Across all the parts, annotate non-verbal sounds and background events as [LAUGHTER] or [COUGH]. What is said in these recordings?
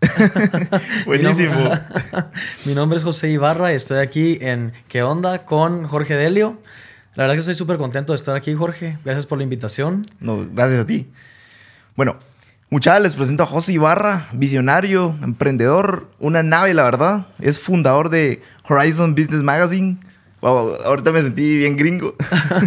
[LAUGHS] Buenísimo. Mi nombre, [LAUGHS] mi nombre es José Ibarra y estoy aquí en ¿Qué onda? con Jorge Delio. La verdad que estoy súper contento de estar aquí, Jorge. Gracias por la invitación. No, gracias a ti. Bueno, muchachos, les presento a José Ibarra, visionario, emprendedor, una nave, la verdad. Es fundador de Horizon Business Magazine. Wow, ahorita me sentí bien gringo.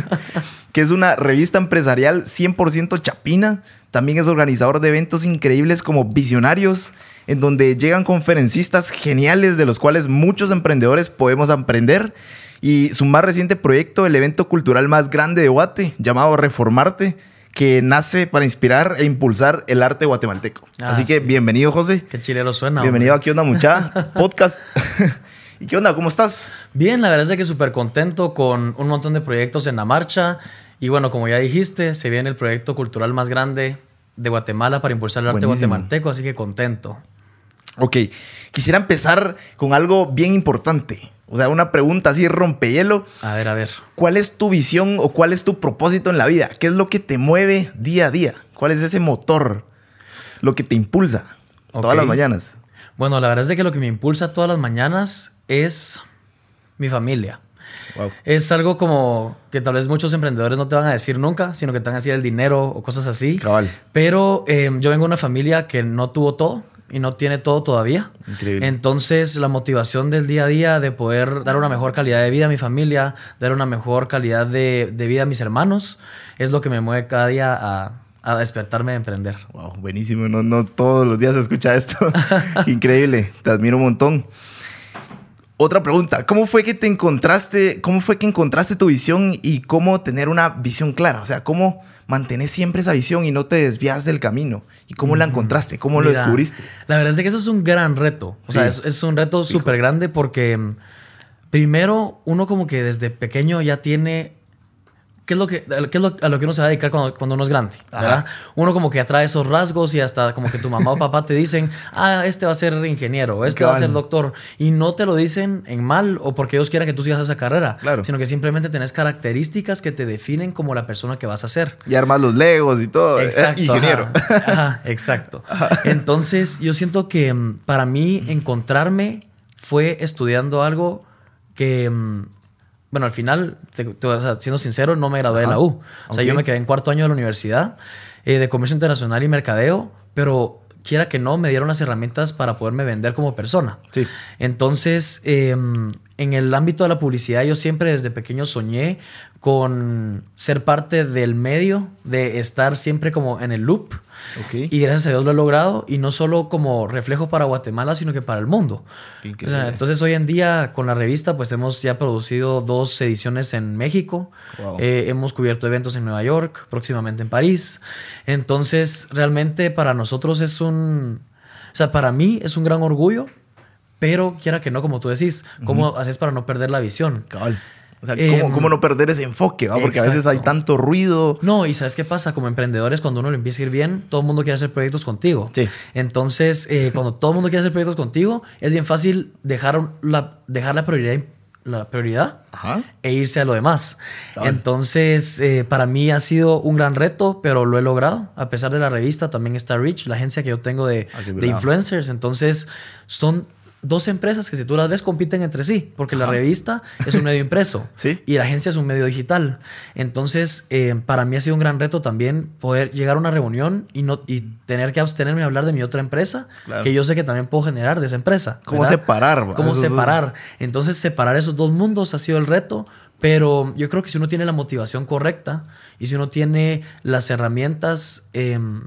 [LAUGHS] que es una revista empresarial 100% chapina. También es organizador de eventos increíbles como Visionarios, en donde llegan conferencistas geniales de los cuales muchos emprendedores podemos aprender. Y su más reciente proyecto, el evento cultural más grande de Guate, llamado Reformarte, que nace para inspirar e impulsar el arte guatemalteco. Ah, Así que sí. bienvenido, José. Qué chilero suena. bienvenido hombre. a ¿Qué onda, mucha? [LAUGHS] Podcast. [LAUGHS] ¿Y qué onda? ¿Cómo estás? Bien, la verdad es que súper contento con un montón de proyectos en la marcha. Y bueno, como ya dijiste, se viene el proyecto cultural más grande de Guatemala para impulsar el arte Buenísimo. guatemalteco, así que contento. Ok, quisiera empezar con algo bien importante. O sea, una pregunta así rompehielo. A ver, a ver. ¿Cuál es tu visión o cuál es tu propósito en la vida? ¿Qué es lo que te mueve día a día? ¿Cuál es ese motor? Lo que te impulsa todas Ok. las mañanas. Bueno, la verdad es que lo que me impulsa todas las mañanas es mi familia. Wow. Es algo como que tal vez muchos emprendedores no te van a decir nunca, sino que te van a decir el dinero o cosas así. Cabal. Pero eh, yo vengo de una familia que no tuvo todo y no tiene todo todavía. Increíble. Entonces, la motivación del día a día de poder dar una mejor calidad de vida a mi familia, dar una mejor calidad de, de vida a mis hermanos, es lo que me mueve cada día a, a despertarme de emprender. Wow, buenísimo. No, no todos los días se escucha esto. [LAUGHS] Increíble. Te admiro un montón. Otra pregunta. ¿Cómo fue que te encontraste, cómo fue que encontraste tu visión y cómo tener una visión clara? O sea, ¿cómo mantenés siempre esa visión y no te desvías del camino? ¿Y cómo la encontraste? ¿Cómo lo descubriste? La verdad es que eso es un gran reto. O sea, es, es un reto súper grande porque mm, primero uno como que desde pequeño ya tiene... ¿Qué es, lo que, qué es lo, a lo que uno se va a dedicar cuando, cuando uno es grande? ¿verdad? Uno como que atrae esos rasgos y hasta como que tu mamá o papá te dicen, [LAUGHS] ah, este va a ser ingeniero, este va a ser doctor. Y no te lo dicen en mal o porque ellos quieran que tú sigas esa carrera, Claro. sino que simplemente tenés características que te definen como la persona que vas a ser. Y armas los legos y todo. Eh, Exacto. ingeniero. [LAUGHS] Ajá, [LAUGHS] Ajá, exacto. Entonces, yo siento que mm, para mí encontrarme fue estudiando algo que, mm, bueno, al final, te- te- o sea, siendo sincero, no me gradué de Ajá. la U. O sea, yo me quedé en cuarto año de la universidad eh, de comercio internacional y mercadeo, pero quiera que no, me dieron las herramientas para poderme vender como persona. Sí. Entonces, eh, en el ámbito de la publicidad, yo siempre desde pequeño soñé con ser parte del medio, de estar siempre como en el loop. Y gracias a Dios lo he logrado, y no solo como reflejo para Guatemala, sino que para el mundo. O sea, entonces, hoy en día, con la revista, pues hemos ya producido dos ediciones en México. Wow. Eh, hemos cubierto eventos en Nueva York, próximamente en París. Entonces, realmente para nosotros es un... O sea, para mí es un gran orgullo, pero quiera que no, como tú decís, ¿cómo haces para no perder la visión? Cabal. O sea, Em, ¿cómo, cómo no perder ese enfoque? va? Porque a veces hay tanto ruido. No, y ¿sabes qué pasa? Como emprendedores, cuando uno le empieza a ir bien, todo el mundo quiere hacer proyectos contigo. Sí. Entonces, eh, [LAUGHS] cuando todo el mundo quiere hacer proyectos contigo, es bien fácil dejar la, dejar la prioridad, la prioridad Ajá. e irse a lo demás. Cabal. Entonces, eh, para mí ha sido un gran reto, pero lo he logrado. A pesar de la revista, también está Rich, la agencia que yo tengo de, Ah, de influencers. Entonces, son dos empresas que si tú las ves compiten entre sí, porque la revista es un medio impreso [LAUGHS] Sí. y la agencia es un medio digital. Entonces, eh, para mí ha sido un gran reto también poder llegar a una reunión y, no, y tener que abstenerme de hablar de mi otra empresa, Claro. que yo sé que también puedo generar de esa empresa. ¿Cómo ¿verdad? separar? ¿Cómo separar? Entonces, separar esos dos mundos ha sido el reto Pero yo creo que si uno tiene la motivación correcta y si uno tiene las herramientas, em,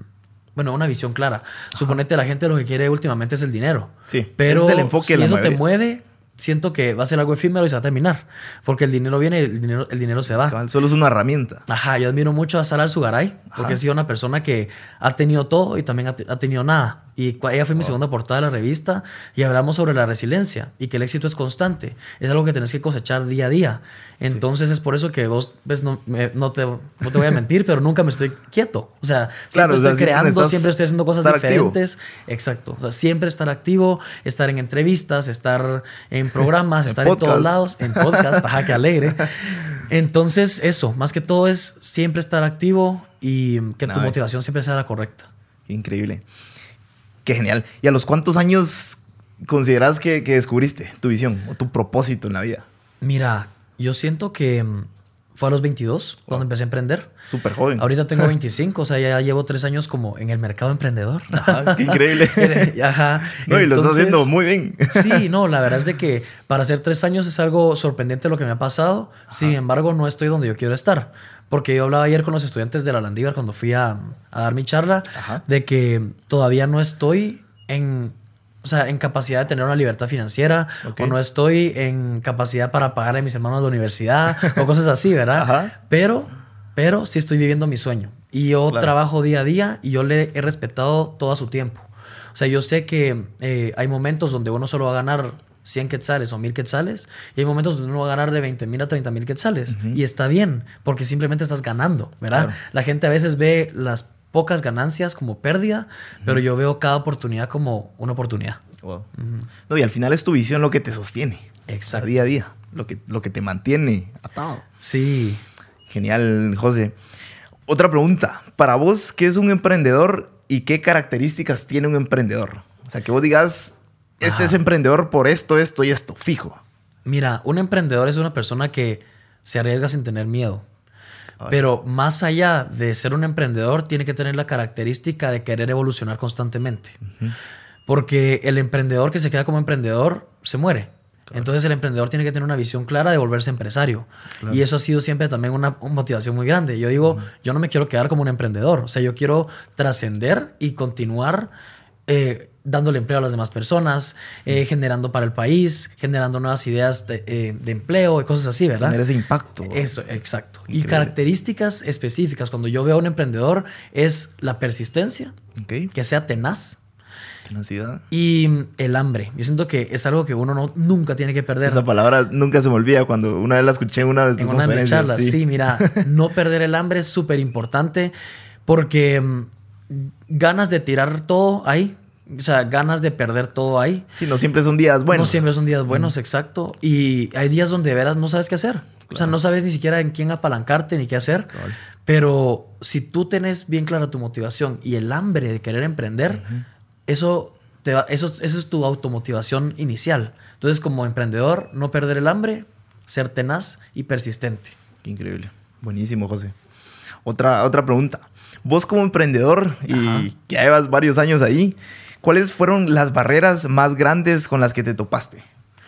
bueno, una visión clara. Suponete la gente lo que quiere últimamente es el dinero. Sí, Pero ese es el enfoque si de la eso te mueve, siento que va a ser algo efímero y se va a terminar. Porque el dinero viene y el dinero, el dinero se va. Solo es una herramienta. Ajá, yo admiro mucho a Sara Al-Sugaray, porque Ajá. ha sido una persona que ha tenido todo y también ha, ha tenido nada. Y ella fue mi segunda portada de la revista y hablamos sobre la resiliencia y que el éxito es constante. Es algo que tenés que cosechar día a día. Entonces es por eso que vos, ves, no, me- no, te, no te voy a mentir, pero nunca me estoy quieto. O sea, siempre Claro, o sea, estoy siempre creando, siempre estoy haciendo cosas estar activo. diferentes. Exacto. O sea, siempre estar activo, estar en entrevistas, estar en programas, [LAUGHS] En estar en todos lados, en podcast, ajá, que alegre. Entonces, eso, más que todo es siempre estar activo y que tu motivación siempre sea la correcta. Increíble. Qué genial. ¿Y a los cuántos años consideras que, que descubriste tu visión o tu propósito en la vida? Mira, yo siento que mm, fue a los 22 cuando empecé a emprender. Súper joven. Ahorita tengo [LAUGHS] 25, o sea, ya llevo tres años como en el mercado emprendedor. Ajá, qué increíble. [LAUGHS] Ajá. No, y lo estás haciendo muy bien. Sí, [LAUGHS] no, la verdad es de que para hacer tres años es algo sorprendente lo que me ha pasado. Sin embargo, no estoy donde yo quiero estar. Porque yo hablaba ayer con los estudiantes de la Landívar cuando fui a, a dar mi charla Ajá. de que todavía no estoy en, o sea, en capacidad de tener una libertad financiera Ok. o no estoy en capacidad para pagarle a mis hermanos la universidad o cosas así, ¿verdad? [LAUGHS] Ajá. Pero, pero sí estoy viviendo mi sueño. Y yo Claro. trabajo día a día y yo le he respetado todo su tiempo. O sea, yo sé que eh, hay momentos donde uno solo va a ganar 100 quetzales o 1000 quetzales y hay momentos donde uno va a ganar de 20 mil a 30 mil quetzales. Y está bien, porque simplemente estás ganando, ¿verdad? Claro. La gente a veces ve las pocas ganancias como pérdida, pero yo veo cada oportunidad como una oportunidad. Wow. No, y al final es tu visión lo que te sostiene. Exacto. Día a día. Lo que, lo que te mantiene atado. Sí. Genial, José. Otra pregunta. Para vos, ¿qué es un emprendedor y qué características tiene un emprendedor? O sea, que vos digas, este Ajá. es emprendedor por esto, esto y esto, fijo. Mira, un emprendedor es una persona que se arriesga sin tener miedo. Pero más allá de ser un emprendedor, tiene que tener la característica de querer evolucionar constantemente. Porque el emprendedor que se queda como emprendedor se muere. Entonces el emprendedor tiene que tener una visión clara de volverse empresario. Y eso ha sido siempre también una, una motivación muy grande. Yo digo, yo no me quiero quedar como un emprendedor. O sea, yo quiero trascender y continuar eh, dándole empleo a las demás personas, eh, generando para el país, generando nuevas ideas de, eh, de empleo y cosas así, ¿verdad? Tener ese impacto. Eso, exacto. Y características específicas cuando yo veo a un emprendedor es la persistencia, que sea tenaz Tenacidad. y mm, el hambre. Yo siento que es algo que uno no, nunca tiene que perder. Esa palabra nunca se me olvida cuando una vez la escuché en una de tus en una de mis charlas. Sí. mira, no perder el hambre es súper importante porque mm, ganas de tirar todo ahí, o sea, ganas de perder todo ahí. Sí, no siempre son días buenos. No siempre son días buenos, exacto. Y hay días donde de veras no sabes qué hacer. O sea, no sabes ni siquiera en quién apalancarte ni qué hacer. Pero si tú tenés bien clara tu motivación y el hambre de querer emprender, eso, te va- eso, eso es tu automotivación inicial. Entonces, como emprendedor, no perder el hambre, ser tenaz y persistente. Qué increíble. Buenísimo, José. Otra, otra pregunta. Vos como emprendedor y que llevas varios años ahí, ¿cuáles fueron las barreras más grandes con las que te topaste?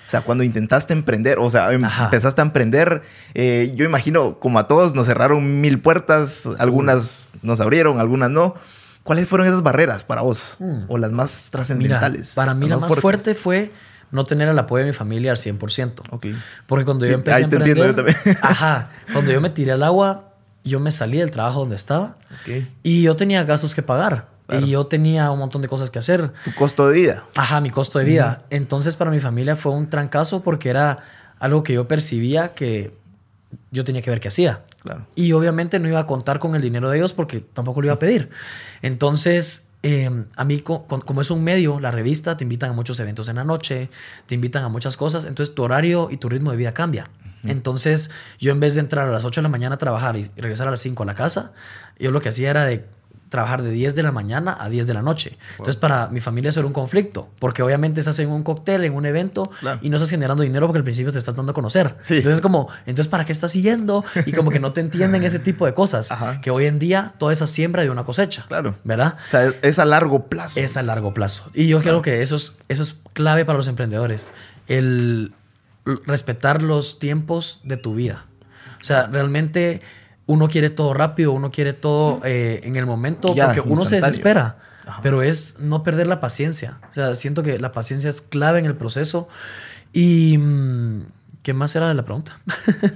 O sea, cuando intentaste emprender, o sea, em- Ajá. empezaste a emprender, eh, yo imagino, como a todos, nos cerraron mil puertas, algunas nos abrieron, algunas no. ¿Cuáles fueron esas barreras para vos? Mm. O las más trascendentales. para mí la más fuertes? fuerte fue no tener el apoyo de mi familia al 100%. Ok. Porque cuando Sí, yo empecé ahí a te entiendo yo emprender, también. [LAUGHS] ajá, cuando yo me tiré al agua, yo me salí del trabajo donde estaba y yo tenía gastos que pagar Claro. y yo tenía un montón de cosas que hacer. Tu costo de vida. Ajá, mi costo de vida. Entonces para mi familia fue un trancazo porque era algo que yo percibía que yo tenía que ver qué hacía. Claro. Y obviamente no iba a contar con el dinero de ellos porque tampoco lo iba a pedir. Entonces, eh, a mí, co- co- como es un medio, la revista, te invitan a muchos eventos en la noche, te invitan a muchas cosas, entonces tu horario y tu ritmo de vida cambia. Entonces, yo en vez de entrar a las 8 de la mañana a trabajar y regresar a las 5 a la casa, yo lo que hacía era de trabajar de 10 de la mañana a 10 de la noche. Entonces, para mi familia eso era un conflicto, porque obviamente estás en un cóctel, en un evento, Claro. y no estás generando dinero porque al principio te estás dando a conocer. Sí. Entonces, como, entonces, ¿para qué estás siguiendo? Y como que no te entienden ese tipo de cosas. [LAUGHS] Ajá. Que hoy en día toda esa siembra de una cosecha. Claro. ¿Verdad? O sea, es, a largo plazo. Es a largo plazo. Y yo creo que eso es, eso es clave para los emprendedores. El respetar los tiempos de tu vida. O sea, realmente uno quiere todo rápido, uno quiere todo eh, en el momento, Ya, porque uno se desespera. Ajá. Pero es no perder la paciencia. O sea, siento que la paciencia es clave en el proceso. Y. mm, ¿Qué más era de la pregunta? [LAUGHS]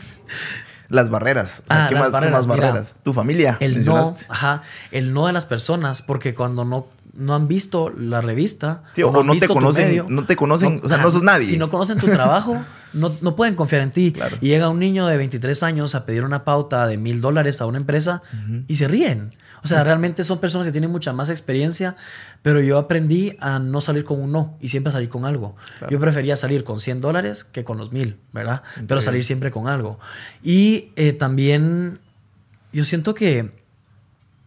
Las barreras. O sea, Ah, ¿qué las más, barreras, más mira. barreras? Tu familia. El no, ajá, el no de las personas, porque cuando no, no han visto la revista Sí, o han no te visto tu conocen- no te conocen, o sea, no sos nadie. Si no conocen tu trabajo, [LAUGHS] no, no pueden confiar en ti. Claro. Y llega un niño de 23 años a pedir una pauta de mil dólares a una empresa y se ríen. O sea, realmente son personas que tienen mucha más experiencia, pero yo aprendí a no salir con un no y siempre salir con algo. Yo prefería salir con 100 dólares que con los mil, ¿verdad? Pero salir siempre con algo. Y eh, también yo siento que,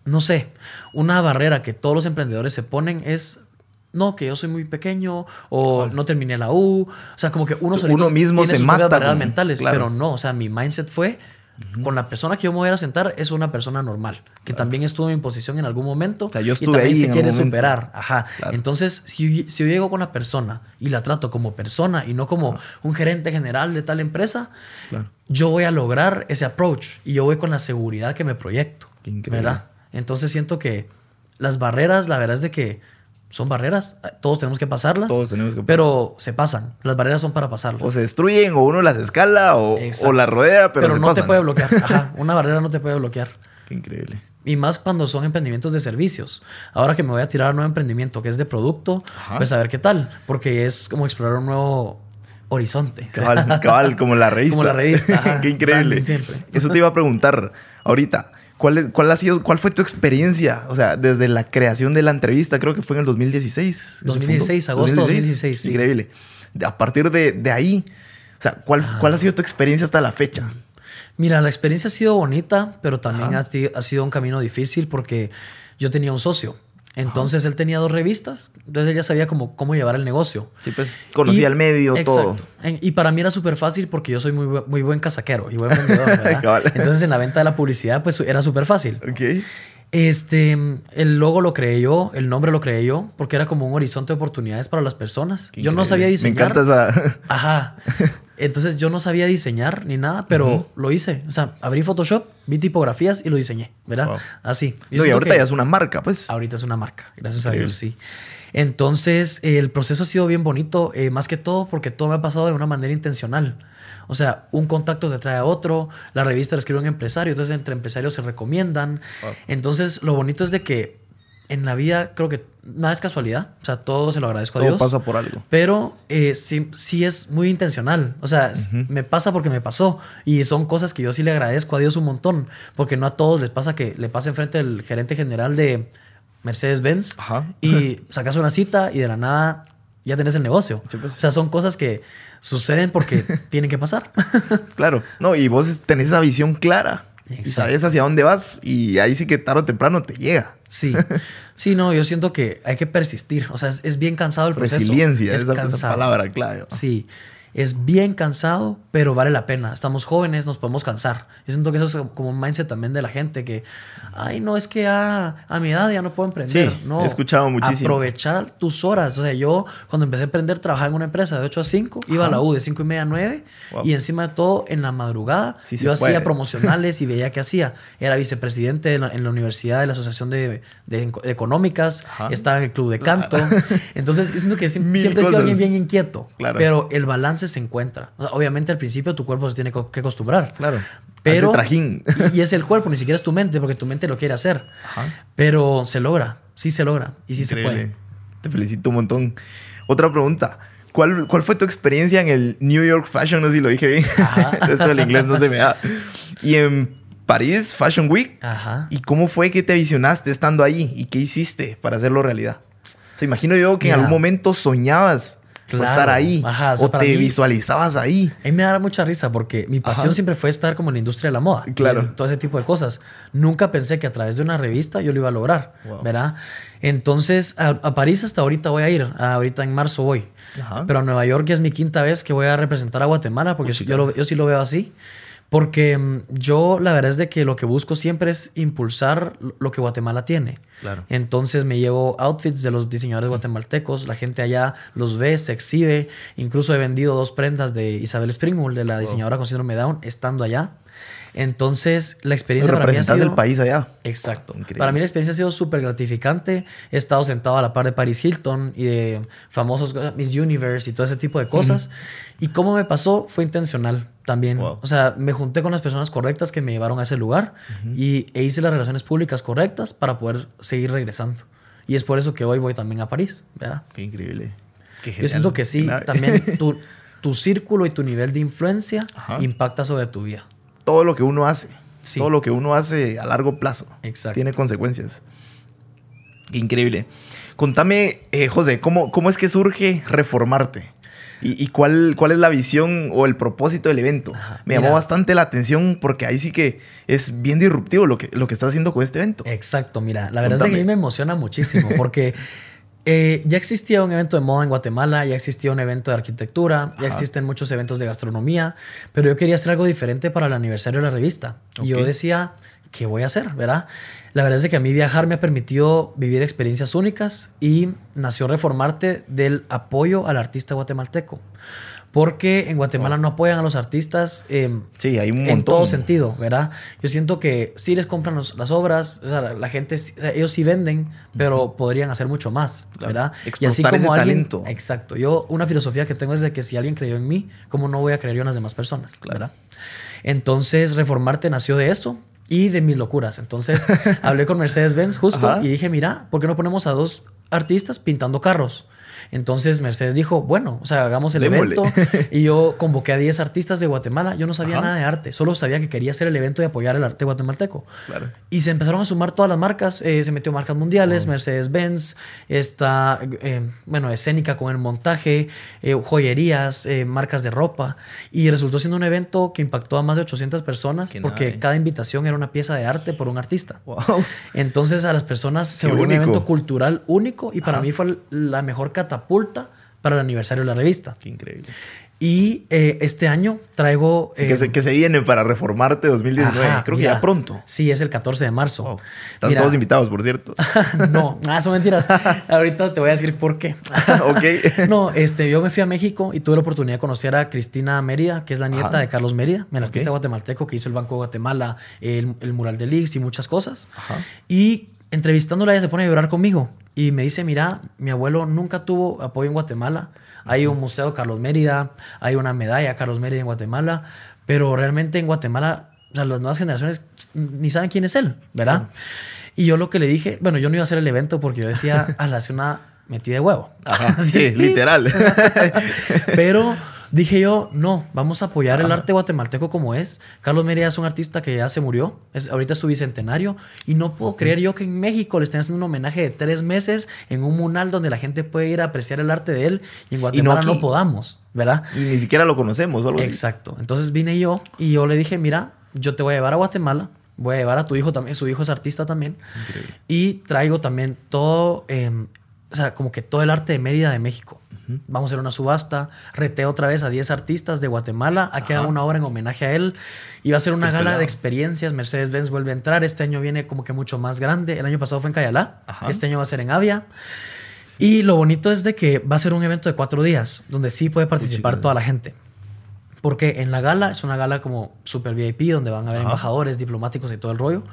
no sé, una barrera que todos los emprendedores se ponen es, no, que yo soy muy pequeño o no terminé la U. O sea, como que uno, Uno mismo tiene se sus mata barreras mentales, claro. pero no, o sea, mi mindset fue, con la persona que yo me voy a sentar es una persona normal, que también estuvo en mi posición en algún momento O sea, yo y estuve también ahí se quiere superar. Ajá. Claro. Entonces, si, si yo llego con la persona y la trato como persona y no como un gerente general de tal empresa, yo voy a lograr ese approach y yo voy con la seguridad que me proyecto. Qué increíble. ¿verdad? Entonces siento que las barreras, la verdad es de que son barreras, todos tenemos que pasarlas. Todos tenemos que Pero se pasan. Las barreras son para pasarlas. O se destruyen, o uno las escala, o, o las rodea, pero, se no pasan. te puede bloquear. [LAUGHS] Ajá, una barrera no te puede bloquear. Qué increíble. Y más cuando son emprendimientos de servicios. Ahora que me voy a tirar a un nuevo emprendimiento que es de producto, Ajá. pues a ver qué tal. Porque es como explorar un nuevo horizonte. [LAUGHS] Cabal, cabal, como la revista. Como la revista, ajá. [LAUGHS] Qué increíble. Siempre. Eso te iba a preguntar ahorita. ¿Cuál, cuál ha sido, cuál fue tu experiencia? O sea, desde la creación de la entrevista, creo que fue en el 2016. ¿Eso fue? 2016, agosto 2016, sí. Increíble. De- A partir de, de ahí, o sea, ¿cuál, Ah. ¿cuál ha sido tu experiencia hasta la fecha? Mira, la experiencia ha sido bonita, pero también ha, ha sido un camino difícil porque yo tenía un socio. Entonces él tenía dos revistas, entonces él ya sabía cómo, cómo llevar el negocio. Sí, pues conocía Y- el medio, todo. En- Y para mí era súper fácil porque yo soy muy, muy buen casaquero y buen vendedor, [LAUGHS] ¿verdad? Entonces en la venta de la publicidad pues era súper fácil. Ok. Este, el logo lo creé yo, el nombre lo creé yo, porque era como un horizonte de oportunidades para las personas. Qué yo no sabía diseñar. Me encanta esa... Ajá. [LAUGHS] Entonces yo no sabía diseñar ni nada, pero lo hice. O sea, abrí Photoshop, vi tipografías y lo diseñé, ¿verdad? Wow. Así. Yo No, y ahorita que ya es una marca, pues. Ahorita es una marca, gracias Increíble. a Dios, sí. Entonces, eh, el proceso ha sido bien bonito, eh, más que todo porque todo me ha pasado de una manera intencional. O sea, un contacto te trae a otro, la revista la escribe un empresario, entonces entre empresarios se recomiendan. Wow. Entonces, lo bonito es de que en la vida creo que nada es casualidad, o sea, todo se lo agradezco a Todo Dios. pasa por algo. Pero eh, sí, sí es muy intencional. O sea, me pasa porque me pasó. Y son cosas que yo sí le agradezco a Dios un montón. Porque no a todos les pasa que le pasa enfrente el gerente general de Mercedes-Benz y [LAUGHS] sacas una cita y de la nada ya tenés el negocio. Sí, pues. O sea, son cosas que suceden porque [LAUGHS] tienen que pasar. [LAUGHS] Claro. No, y vos tenés esa visión clara. Y sabes hacia dónde vas. Y ahí sí que tarde o temprano te llega. Sí. [LAUGHS] Sí, no, yo siento que hay que persistir. O sea, es, es bien cansado el proceso. Resiliencia, es esa, esa palabra clave. Sí, es bien cansado, pero vale la pena. Estamos jóvenes, nos podemos cansar. Yo siento que eso es como un mindset también de la gente que, ay, no, es que a, a mi edad ya no puedo emprender. Sí, no, he escuchado muchísimo. Aprovechar tus horas. O sea, yo cuando empecé a emprender trabajaba en una empresa de 8 a 5, iba a la U de 5 y media a 9 Wow. y encima de todo en la madrugada Sí yo puede. hacía promocionales y [LAUGHS] veía qué hacía. Era vicepresidente en la, en la universidad de la Asociación de, de de Económicas, Ajá. estaba en el club de canto. Entonces, yo siento que siem- [LAUGHS] Mil siempre he sido alguien bien inquieto. Claro. Pero el balance se encuentra. Obviamente al principio tu cuerpo se tiene que acostumbrar. Claro. Pero, trajín. Y, y es el cuerpo, ni siquiera es tu mente, porque tu mente lo quiere hacer. Ajá. Pero se logra, sí se logra y sí se Increíble. puede. Te felicito un montón. Otra pregunta. ¿Cuál, ¿Cuál fue tu experiencia en el New York Fashion? No sé si lo dije bien. [LAUGHS] Esto del inglés no se me da. Y en París Fashion Week. Ajá. ¿Y cómo fue que te visionaste estando ahí? ¿Y qué hiciste para hacerlo realidad? O sea, imagino yo que en Mira. algún momento soñabas por Claro. estar ahí. Ajá, o sea, o te mí- visualizabas ahí. A mí me da mucha risa porque mi pasión Ajá. siempre fue estar como en la industria de la moda. y Claro. de todo ese tipo de cosas. Nunca pensé que a través de una revista yo lo iba a lograr, Wow. ¿verdad? Entonces, a, a París hasta ahorita voy a ir. A- ahorita en marzo voy. Ajá. Pero a Nueva York ya es mi quinta vez que voy a representar a Guatemala porque yo, lo- yo sí lo veo así. Porque mm, yo la verdad es de que lo que busco siempre es impulsar lo- que Guatemala tiene. Claro. Entonces me llevo outfits de los diseñadores guatemaltecos, la gente allá los ve, se exhibe. Incluso he vendido dos prendas de Isabel Springmull, de la diseñadora con síndrome Down, estando allá. Entonces, la experiencia para mí ha sido... el país allá. Exacto. Increíble. Para mí la experiencia ha sido súper gratificante. He estado sentado a la par de Paris Hilton y de famosos Miss Universe y todo ese tipo de cosas. Y cómo me pasó fue intencional también. Wow. O sea, me junté con las personas correctas que me llevaron a ese lugar y, e hice las relaciones públicas correctas para poder seguir regresando. Y es por eso que hoy voy también a París, ¿verdad? Qué increíble. Qué Yo siento que sí, también tu, tu círculo y tu nivel de influencia Ajá. impacta sobre tu vida. Todo lo que uno hace. Sí. Todo lo que uno hace a largo plazo. Exacto. Tiene consecuencias. Increíble. Contame, eh, José, ¿cómo, ¿cómo es que surge reformarte? ¿Y, y cuál, cuál es la visión o el propósito del evento? Me llamó bastante la atención porque ahí sí que es bien disruptivo lo que, lo que estás haciendo con este evento. Exacto, mira, la verdad es que a mí me emociona muchísimo porque [LAUGHS] eh, ya existía un evento de moda en Guatemala, ya existía un evento de arquitectura, ya Ajá. existen muchos eventos de gastronomía, pero yo quería hacer algo diferente para el aniversario de la revista. Y yo decía, ¿qué voy a hacer? ¿Verdad? La verdad es que a mí viajar me ha permitido vivir experiencias únicas y nació Reformarte del apoyo al artista guatemalteco. Porque en Guatemala no apoyan a los artistas em, Sí, hay un montón. en todo sentido, ¿verdad? Yo siento que sí les compran los- las obras, o sea, la, la gente, sí- o sea, ellos sí venden, pero podrían hacer mucho más, Claro. ¿verdad? Explotar ese talento. Exacto. Yo, una filosofía que tengo es de que si alguien creyó en mí, ¿cómo no voy a creer yo en las demás personas? Claro. ¿verdad? Entonces, Reformarte nació de eso y de mis locuras. Entonces, [LAUGHS] hablé con Mercedes-Benz justo Ajá. y dije, mira, ¿por qué no ponemos a dos artistas pintando carros? Entonces Mercedes dijo, bueno, o sea, hagamos el evento. [LAUGHS] Y yo convoqué a 10 artistas de Guatemala. Yo no sabía Ajá. nada de arte, solo sabía que quería hacer el evento y apoyar el arte guatemalteco. Claro. Y se empezaron a sumar todas las marcas. eh, se metió marcas mundiales, Mercedes-Benz, está, eh, bueno, escénica con el montaje, eh, joyerías, eh, marcas de ropa. Y resultó siendo un evento que impactó a más de 800 personas Qué porque cada invitación era una pieza de arte por un artista. Wow. Entonces a las personas se Qué volvió único. un evento cultural único y para Ajá. mí fue la mejor catapulta para el aniversario de la revista. Qué increíble. Y eh, este año traigo... Sí, que, eh, se, que se viene para reformarte 2019. ajá, Creo que mira, ya pronto. Sí, es el 14 de marzo. Wow. Están Mira, todos invitados, por cierto. [LAUGHS] no, ah, son mentiras. [LAUGHS] Ahorita te voy a decir por qué. [LAUGHS] ok. No, este, yo me fui a México y tuve la oportunidad de conocer a Cristina Mérida, que es la nieta Ajá. de Carlos Mérida, el artista Ok. guatemalteco que hizo el Banco de Guatemala, el, el mural de Lix y muchas cosas. Ajá. Y entrevistándola ella se pone a llorar conmigo y me dice, mira, mi abuelo nunca tuvo apoyo en Guatemala. Hay un museo Carlos Mérida, hay una medalla Carlos Mérida en Guatemala, pero realmente en Guatemala o sea, las nuevas generaciones ni saben quién es él, ¿verdad? Y yo lo que le dije, bueno, yo no iba a hacer el evento porque yo decía, [LAUGHS] a la una metida de huevo. Ajá. [LAUGHS] Sí, literal. [LAUGHS] Pero dije yo, no, vamos a apoyar el arte guatemalteco como es. Carlos Mérida es un artista que ya se murió, es, ahorita es su bicentenario, y no puedo creer yo que en México le estén haciendo un homenaje de tres meses en un mural donde la gente puede ir a apreciar el arte de él y en Guatemala no, podamos, ¿verdad? y ni siquiera lo conocemos o algo así. Exacto. Entonces vine yo y yo le dije, mira, yo te voy a llevar a Guatemala, voy a llevar a tu hijo también, su hijo es artista también, Increíble. y traigo también todo, eh, o sea, como que todo el arte de Mérida de México. Vamos a hacer una subasta, reteo otra vez a 10 artistas de Guatemala a que Ajá. hagan una obra en homenaje a él. Y va a ser una Qué gala pelado. de experiencias. Mercedes-Benz vuelve a entrar. Este año viene como que mucho más grande. El año pasado fue en Cayalá. Ajá. Este año va a ser en Avia. Y lo bonito es de que va a ser un evento de cuatro días, donde sí puede participar toda la gente. Porque en la gala es una gala como super VIP, donde van a haber Ajá. embajadores, diplomáticos y todo el rollo.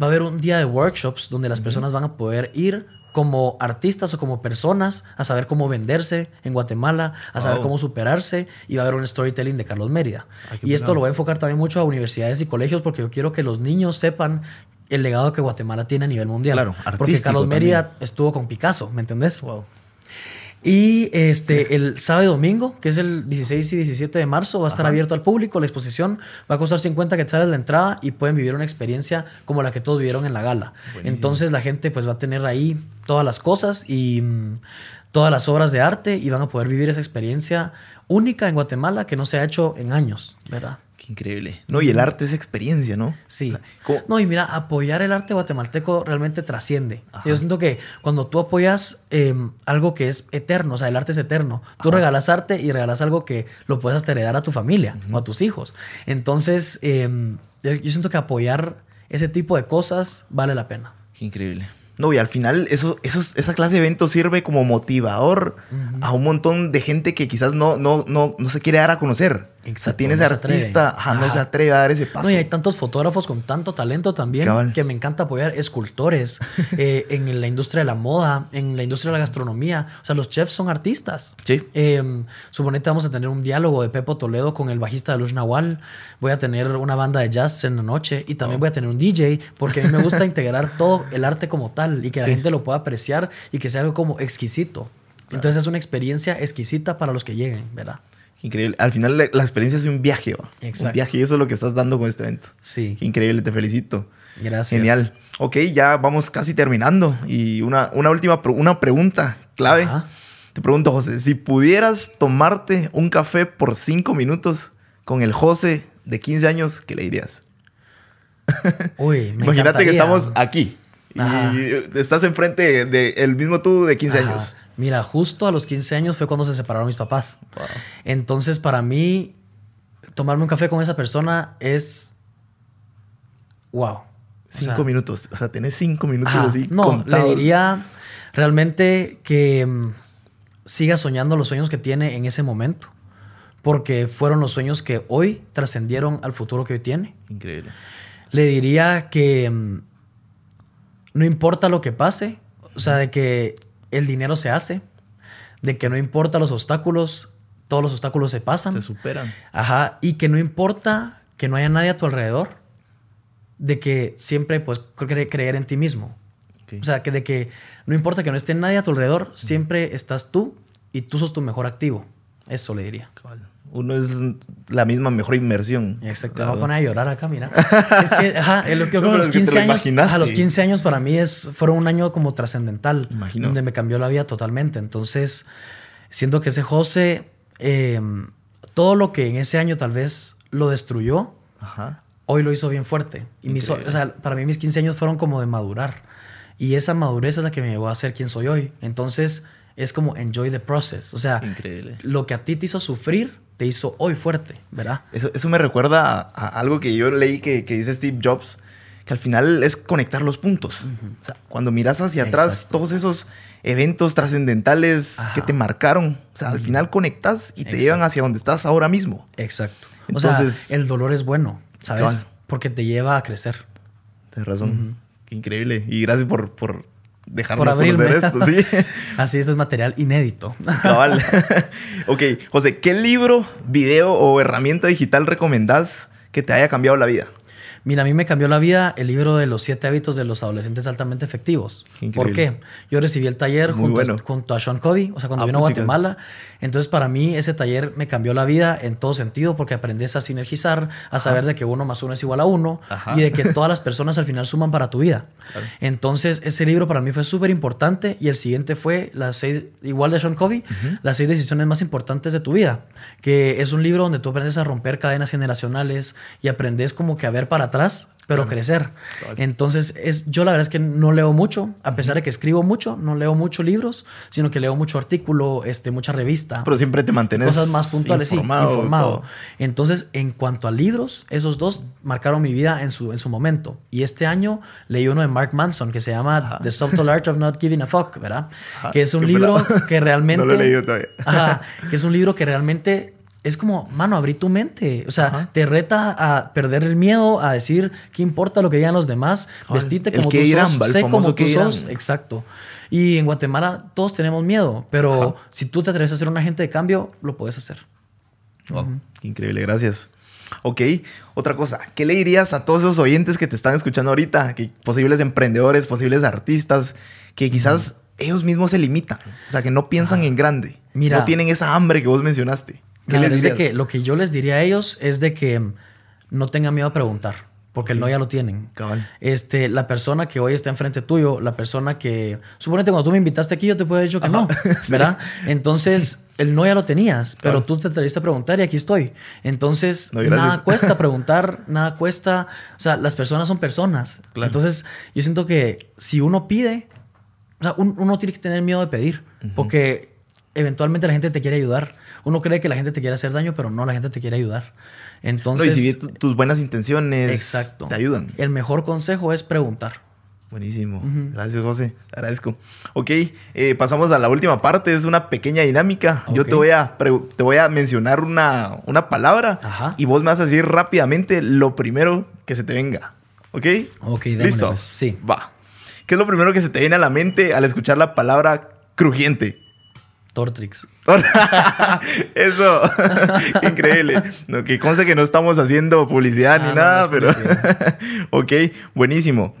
Va a haber un día de workshops donde las personas van a poder ir como artistas o como personas a saber cómo venderse en Guatemala, a saber cómo superarse y va a haber un storytelling de Carlos Mérida. Ay, y esto lo voy a enfocar también mucho a universidades y colegios porque yo quiero que los niños sepan el legado que Guatemala tiene a nivel mundial. Claro, porque Carlos Mérida también. estuvo con Picasso, ¿me entendés? Wow. Y este, el sábado y domingo, que es el 16 y 17 de marzo, va a estar Ajá. abierto al público. La exposición va a costar 50 quetzales la entrada y pueden vivir una experiencia como la que todos vivieron en la gala. Buenísimo. Entonces la gente pues va a tener ahí todas las cosas y mm, todas las obras de arte y van a poder vivir esa experiencia única en Guatemala que no se ha hecho en años, ¿verdad? Qué increíble. No, y el arte es experiencia, ¿no? Sí. O sea, ¿cómo- No, y mira, apoyar el arte guatemalteco realmente trasciende. Ajá. Yo siento que cuando tú apoyas eh, algo que es eterno, o sea, el arte es eterno, tú Ajá. regalas arte y regalas algo que lo puedes hasta heredar a tu familia o a tus hijos. Entonces, eh, yo, yo siento que apoyar ese tipo de cosas vale la pena. Qué increíble. No, y al final eso, eso, esa clase de eventos sirve como motivador a un montón de gente que quizás no, no, no, no se quiere dar a conocer. o sea, Exacto, tiene no se artista, ajá, no se atreve a dar ese paso. No, y hay tantos fotógrafos con tanto talento también Cabal. que me encanta apoyar. Escultores [LAUGHS] eh, en la industria de la moda, en la industria de la gastronomía. O sea, los chefs son artistas. Sí. Eh, suponete vamos a tener un diálogo de Pepo Toledo con el bajista de Luz Nahual. Voy a tener una banda de jazz en la noche y también voy a tener un DJ porque a mí me gusta [LAUGHS] integrar todo el arte como tal y que la Sí. gente lo pueda apreciar y que sea algo como exquisito. Entonces es una experiencia exquisita para los que lleguen, ¿verdad? Increíble. Al final la, la experiencia es un viaje, ¿va? Exacto. Un viaje y eso es lo que estás dando con este evento. Sí. Qué increíble, te felicito. Gracias. Genial. Ok, ya vamos casi terminando. Y una, una última una pregunta clave. Ajá. Te pregunto, José, si pudieras tomarte un café por cinco minutos con el José de 15 años, ¿qué le dirías? [LAUGHS] Uy, me Imagínate que estamos aquí. Ajá. Y estás enfrente del el mismo tú de 15 Ajá. años. Mira, justo a los 15 años fue cuando se separaron mis papás. Wow. Entonces, para mí, tomarme un café con esa persona es. ¡Wow! O Cinco sea, minutos. O sea, tenés cinco minutos ajá. así. No, contados. le diría realmente que mm, siga soñando los sueños que tiene en ese momento. Porque fueron los sueños que hoy trascendieron al futuro que hoy tiene. Increíble. Le diría que mm, no importa lo que pase, o sea, de que el dinero se hace, de que no importa los obstáculos, todos los obstáculos se pasan. Se superan. Ajá, y que no importa que no haya nadie a tu alrededor, de que siempre pues cre- creer en ti mismo. O sea, que de que no importa que no esté nadie a tu alrededor, siempre estás tú y tú sos tu mejor activo. Eso le diría. Cabal. Uno es la misma mejor inversión. Exacto, me voy a poner a llorar acá, mira. [LAUGHS] es que, ajá, lo que yo creo pero los es que te 15 lo años, a los 15 años para mí es, fueron un año como trascendental, Imagino. donde me cambió la vida totalmente. Entonces, siento que ese José, eh, todo lo que en ese año tal vez lo destruyó, Ajá. hoy lo hizo bien fuerte. Y me hizo- o sea, para mí mis 15 años fueron como de madurar. Y esa madurez es la que me llevó a ser quien soy hoy. Entonces, es como enjoy the process. O sea, Increíble. lo que a ti te hizo sufrir, te hizo hoy fuerte, ¿verdad? Eso, eso me recuerda a, a algo que yo leí que, que dice Steve Jobs, que al final es conectar los puntos. O sea, cuando miras hacia atrás todos esos eventos trascendentales que te marcaron, o sea, al final conectas y te Exacto. llevan hacia donde estás ahora mismo. Exacto. o Entonces- sea, el dolor es bueno, ¿sabes? Porque te lleva a crecer. Tienes razón. Qué increíble. Y gracias por, por dejarnos Por conocer esto, sí. [LAUGHS] Así, esto es material inédito. [LAUGHS] Cabal. ok, José, ¿qué libro, video o herramienta digital recomendás que te haya cambiado la vida? Mira, a mí me cambió la vida el libro de los siete hábitos de los adolescentes altamente efectivos. Qué ¿Por increíble. qué? Yo recibí el taller junto, bueno. a, junto a Sean Covey, o sea, cuando Ah, vino a puchicas. Guatemala. Entonces, para mí, ese taller me cambió la vida en todo sentido porque aprendes a sinergizar, a saber de que uno más uno es igual a uno Ajá. y de que todas las personas al final suman para tu vida. Claro. Entonces, ese libro para mí fue súper importante y el siguiente fue las seis, igual de Sean Covey, las seis decisiones más importantes de tu vida, que es un libro donde tú aprendes a romper cadenas generacionales y aprendes como que a ver para atrás, pero crecer. Claro. Entonces, es, yo la verdad es que no leo mucho, a pesar de que escribo mucho, no leo muchos libros, sino que leo mucho artículo, este, mucha revista. Pero siempre te mantienes Cosas más puntuales, informado, sí, informado. Entonces, en cuanto a libros, esos dos marcaron mi vida en su, en su momento. Y este año leí uno de Mark Manson que se llama Ajá. The Subtle Art of Not Giving a Fuck, ¿verdad? Ajá, Que es un libro que realmente... [LAUGHS] No lo he leído todavía. Ajá, que es un libro que realmente es como, mano, abrí tu mente. O sea, Ajá. te reta a perder el miedo, a decir qué importa lo que digan los demás, Cabal. vestite como tú dirán, sos, sé como tú qué sos. Exacto. Y en Guatemala todos tenemos miedo, pero Ajá. si tú te atreves a ser un agente de cambio, lo puedes hacer. Wow, increíble, gracias. Ok, otra cosa, ¿qué le dirías a todos esos oyentes que te están escuchando ahorita? Que posibles emprendedores, posibles artistas, que quizás ellos mismos se limitan, o sea, que no piensan en grande, Mira. no tienen esa hambre que vos mencionaste. ¿Qué les es de que lo que yo les diría a ellos es de que mm, no tengan miedo a preguntar, porque el no ya lo tienen. Cabal. Este, la persona que hoy está enfrente tuyo, la persona que. Suponete cuando tú me invitaste aquí, yo te puedo haber dicho que no, [LAUGHS] ¿verdad? Entonces, [LAUGHS] el no ya lo tenías, pero Claro. tú te atreviste a preguntar y aquí estoy. Entonces, No, nada [LAUGHS] cuesta preguntar, nada cuesta. O sea, las personas son personas. Claro. Entonces, yo siento que si uno pide, o sea, un- uno tiene que tener miedo de pedir, porque eventualmente la gente te quiere ayudar. Uno cree que la gente te quiere hacer daño, pero no, la gente te quiere ayudar. No, Entonces, y si tu- tus buenas intenciones exacto. te ayudan. El mejor consejo es preguntar. Buenísimo. Gracias, José. Te agradezco. Ok, eh, pasamos a la última parte. Es una pequeña dinámica. Yo Ok. te voy a, te voy a mencionar una, una palabra Ajá. y vos me vas a decir rápidamente lo primero que se te venga. ¿Ok? Ok, ¿Listo? pues. Sí. Va. ¿Qué es lo primero que se te viene a la mente al escuchar la palabra crujiente? Tortrix. [LAUGHS] Eso, [LAUGHS] increíble. No, que conste que no estamos haciendo publicidad Ah, ni no, nada, no pero. [LAUGHS] ok, buenísimo.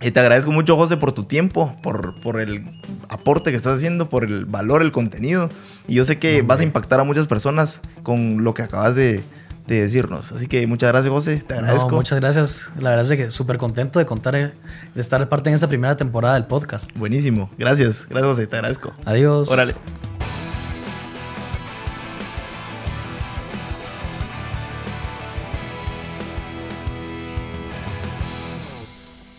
Y te agradezco mucho, José, por tu tiempo, por, por el aporte que estás haciendo, por el valor, el contenido. Y yo sé que vas a impactar a muchas personas con lo que acabas de, de decirnos. Así que muchas gracias, José. Te No, agradezco. muchas gracias. La verdad es que súper contento de contar, eh, de estar parte en esta primera temporada del podcast. Buenísimo. Gracias. Gracias, José. Te agradezco. Adiós. Órale.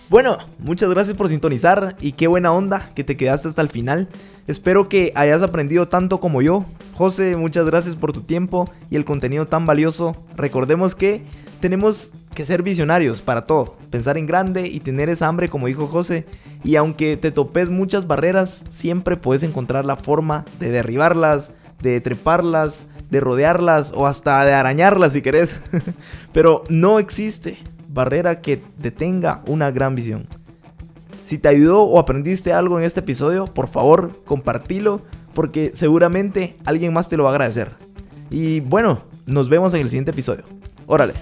Bueno, muchas gracias por sintonizar y qué buena onda que te quedaste hasta el final. Espero que hayas aprendido tanto como yo. José, muchas gracias por tu tiempo y el contenido tan valioso. Recordemos que tenemos que ser visionarios para todo, pensar en grande y tener esa hambre como dijo José. Y aunque te topes muchas barreras, siempre puedes encontrar la forma de derribarlas, de treparlas, de rodearlas o hasta de arañarlas si querés. [LAUGHS] Pero no existe barrera que detenga una gran visión. Si te ayudó o aprendiste algo en este episodio, por favor, compartilo porque seguramente alguien más te lo va a agradecer. Y bueno, nos vemos en el siguiente episodio. Órale.